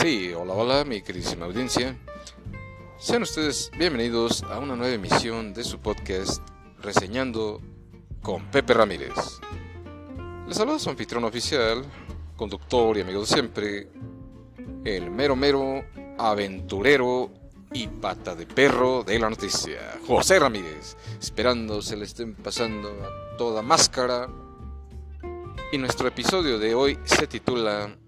Sí, hola, hola, mi queridísima audiencia. Sean ustedes bienvenidos a una nueva emisión de su podcast Reseñando con Pepe Ramírez. Les saluda su anfitrión oficial, conductor y amigo de siempre, el mero mero, aventurero y pata de perro de la noticia, José Ramírez, esperando se le estén pasando a toda máscara. Y nuestro episodio de hoy se titula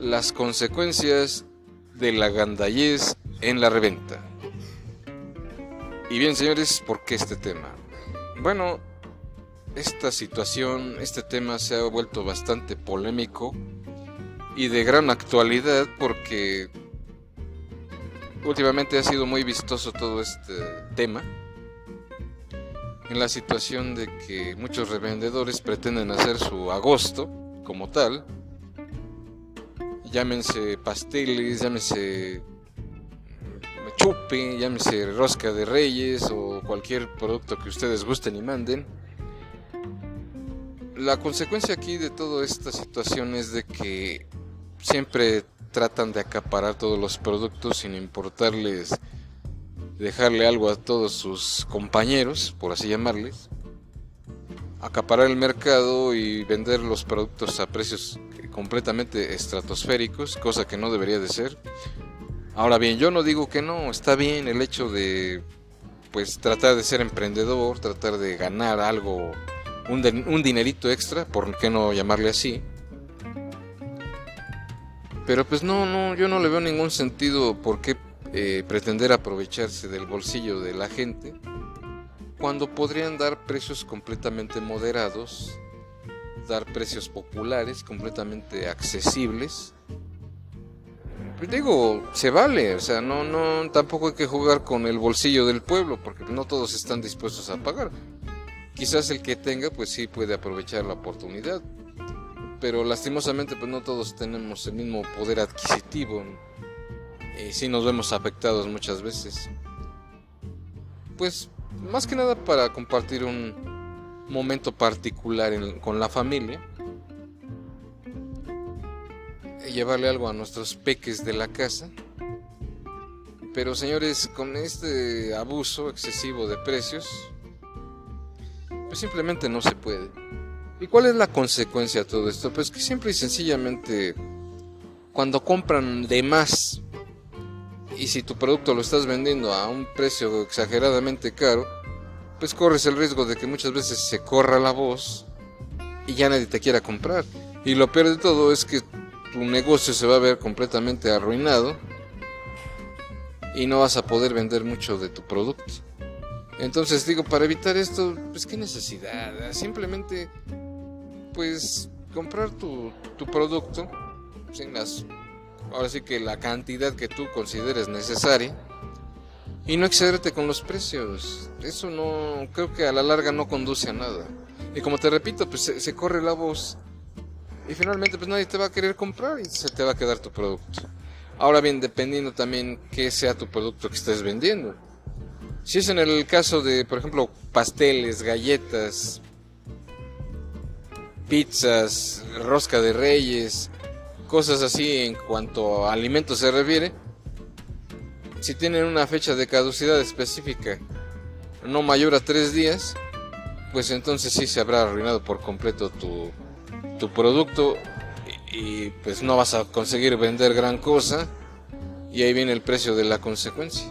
Las consecuencias de la gandallez en la reventa. Y bien, señores, ¿por qué este tema? Bueno, esta situación, este tema se ha vuelto bastante polémico y de gran actualidad porque últimamente ha sido muy vistoso todo este tema en la situación de que muchos revendedores pretenden hacer su agosto como tal llámense pasteles, llámense chupe, llámese rosca de reyes o cualquier producto que ustedes gusten y manden. La consecuencia aquí de toda esta situación es de que siempre tratan de acaparar todos los productos sin importarles dejarle algo a todos sus compañeros, por así llamarles, acaparar el mercado y vender los productos a precios completamente estratosféricos, cosa que no debería de ser. Ahora bien, yo no digo que no, está bien el hecho de pues tratar de ser emprendedor, tratar de ganar algo, un, un dinerito extra, por qué no llamarle así. Pero pues no, no, yo no le veo ningún sentido por qué eh, pretender aprovecharse del bolsillo de la gente cuando podrían dar precios completamente moderados, dar precios populares, completamente accesibles. Digo, se vale, o sea, no, no, tampoco hay que jugar con el bolsillo del pueblo, porque no todos están dispuestos a pagar. Quizás el que tenga, pues sí puede aprovechar la oportunidad, pero lastimosamente, pues no todos tenemos el mismo poder adquisitivo y sí nos vemos afectados muchas veces. Pues más que nada para compartir un momento particular con la familia. Y llevarle algo a nuestros peques de la casa. Pero señores, con este abuso excesivo de precios, pues simplemente no se puede. ¿Y cuál es la consecuencia de todo esto? Pues que siempre y sencillamente cuando compran de más y si tu producto lo estás vendiendo a un precio exageradamente caro, pues corres el riesgo de que muchas veces se corra la voz y ya nadie te quiera comprar. Y lo peor de todo es que tu negocio se va a ver completamente arruinado y no vas a poder vender mucho de tu producto. Entonces digo, para evitar esto, pues qué necesidad, simplemente pues comprar tu, tu producto sin las ahora sí que la cantidad que tú consideres necesaria y no excederte con los precios. Eso no, creo que a la larga no conduce a nada. Y como te repito, pues se, corre la voz y finalmente pues nadie te va a querer comprar y se te va a quedar tu producto. Ahora bien, dependiendo también qué sea tu producto que estés vendiendo. Si es en el caso de, por ejemplo, pasteles, galletas, pizzas, rosca de reyes, cosas así en cuanto a alimentos se refiere, si tienen una fecha de caducidad específica no mayor a tres días, pues entonces sí se habrá arruinado por completo tu, tu producto y, pues no vas a conseguir vender gran cosa y ahí viene el precio de la consecuencia.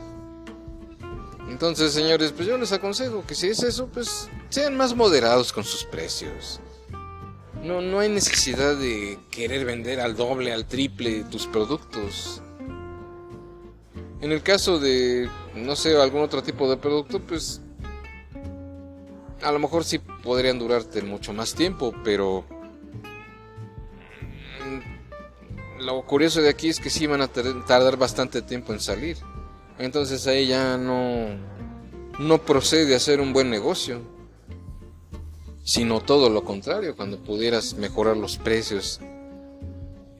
Entonces, señores, pues yo les aconsejo que si es eso, pues sean más moderados con sus precios. No, no hay necesidad de querer vender al doble, al triple tus productos. En el caso de, no sé, algún otro tipo de producto, pues a lo mejor sí podrían durarte mucho más tiempo, pero mm, lo curioso de aquí es que sí van a tardar bastante tiempo en salir. Entonces ahí ya no, no procede a hacer un buen negocio sino todo lo contrario, cuando pudieras mejorar los precios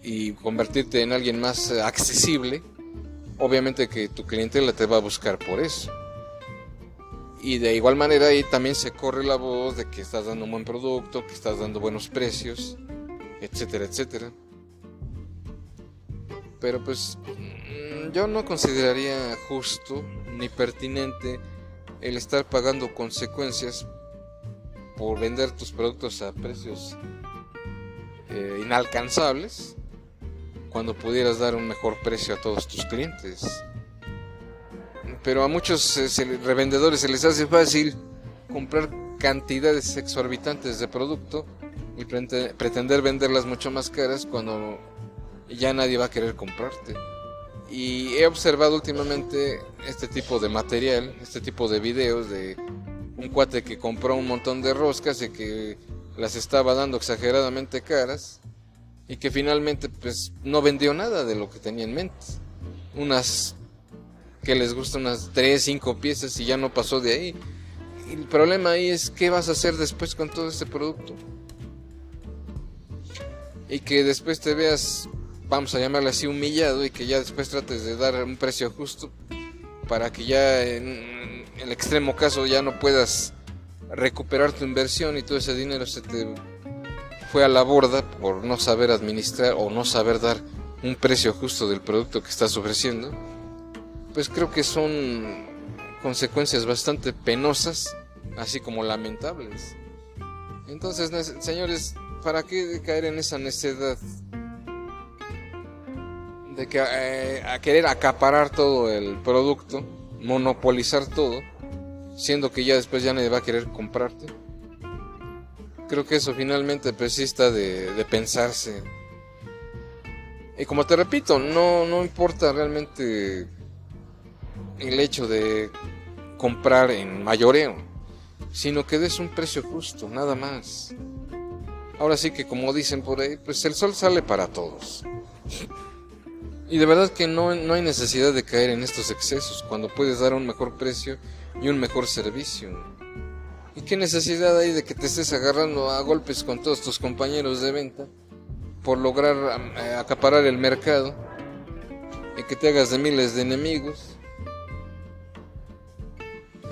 y convertirte en alguien más accesible, obviamente que tu clientela te va a buscar por eso. Y de igual manera ahí también se corre la voz de que estás dando un buen producto, que estás dando buenos precios, etcétera, etcétera. Pero pues mm, yo no consideraría justo ni pertinente el estar pagando consecuencias por vender tus productos a precios eh, inalcanzables cuando pudieras dar un mejor precio a todos tus clientes. Pero a muchos eh, revendedores se les hace fácil comprar cantidades exorbitantes de producto y pretender venderlas mucho más caras cuando ya nadie va a querer comprarte. Y he observado últimamente este tipo de material, este tipo de videos de un cuate que compró un montón de roscas y que las estaba dando exageradamente caras y que finalmente pues no vendió nada de lo que tenía en mente. Unas que les gustan unas 3, 5 piezas y ya no pasó de ahí. Y el problema ahí es qué vas a hacer después con todo este producto. Y que después te veas, vamos a llamarle así, humillado y que ya después trates de dar un precio justo para que ya en el extremo caso ya no puedas recuperar tu inversión y todo ese dinero se te fue a la borda por no saber administrar o no saber dar un precio justo del producto que estás ofreciendo, pues creo que son consecuencias bastante penosas, así como lamentables. Entonces, señores, ¿para qué caer en esa necedad de que eh, a querer acaparar todo el producto, monopolizar todo, siendo que ya después ya nadie va a querer comprarte? Creo que eso finalmente persista de, de pensarse. Y como te repito, no, no importa realmente el hecho de comprar en mayoreo, sino que des un precio justo, nada más. Ahora sí que como dicen por ahí, pues el sol sale para todos. Y de verdad que no, no hay necesidad de caer en estos excesos cuando puedes dar un mejor precio y un mejor servicio. ¿Y qué necesidad hay de que te estés agarrando a golpes con todos tus compañeros de venta por lograr eh, acaparar el mercado y que te hagas de miles de enemigos?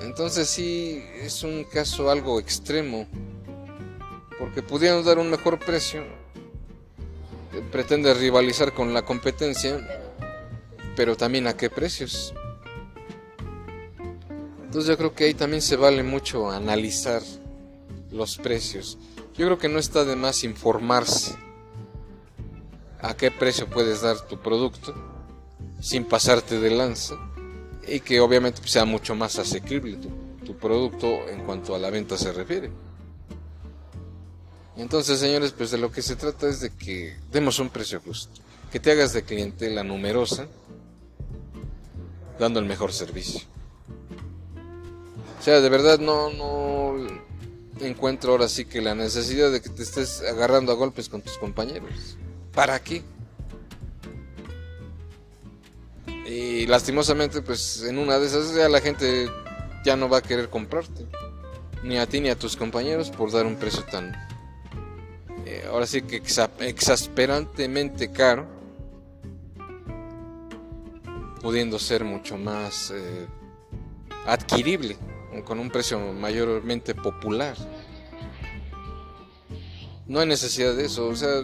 Entonces sí es un caso algo extremo, porque pudieron dar un mejor precio, pretende rivalizar con la competencia, pero también a qué precios. Entonces yo creo que ahí también se vale mucho analizar los precios. Yo creo que no está de más informarse a qué precio puedes dar tu producto sin pasarte de lanza y que obviamente sea mucho más asequible tu, producto en cuanto a la venta se refiere. Entonces, señores, pues de lo que se trata es de que demos un precio justo, que te hagas de clientela numerosa, dando el mejor servicio. Sea, de verdad no, no encuentro ahora sí que la necesidad de que te estés agarrando a golpes con tus compañeros. ¿Para qué? Y lastimosamente, pues en una de esas ya la gente ya no va a querer comprarte. Ni a ti ni a tus compañeros por dar un precio tan... Eh, ahora sí que exasperantemente caro. Pudiendo ser mucho más eh, adquirible con un precio mayormente popular. No hay necesidad de eso, o sea,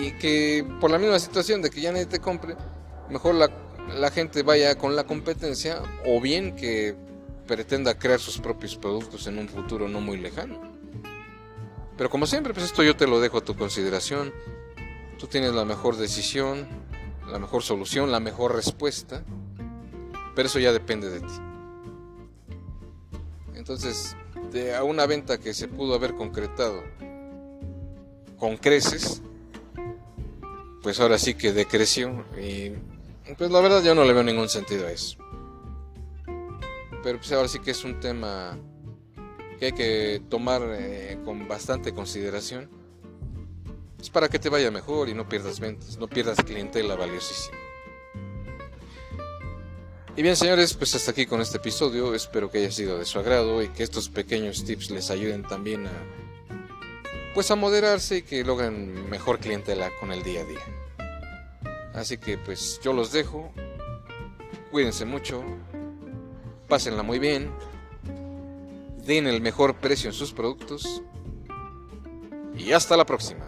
y que por la misma situación de que ya nadie te compre, mejor la, la gente vaya con la competencia o bien que pretenda crear sus propios productos en un futuro no muy lejano. Pero como siempre, pues esto yo te lo dejo a tu consideración. Tú tienes la mejor decisión, la mejor solución, la mejor respuesta, pero eso ya depende de ti. Entonces, de a una venta que se pudo haber concretado con creces, pues ahora sí que decreció y pues la verdad yo no le veo ningún sentido a eso. Pero pues ahora sí que es un tema que hay que tomar eh, con bastante consideración. Es para que te vaya mejor y no pierdas ventas, no pierdas clientela valiosísima. Y bien señores, pues hasta aquí con este episodio, espero que haya sido de su agrado y que estos pequeños tips les ayuden también a pues a moderarse y que logren mejor clientela con el día a día. Así que pues yo los dejo, cuídense mucho, pásenla muy bien, den el mejor precio en sus productos. Y hasta la próxima.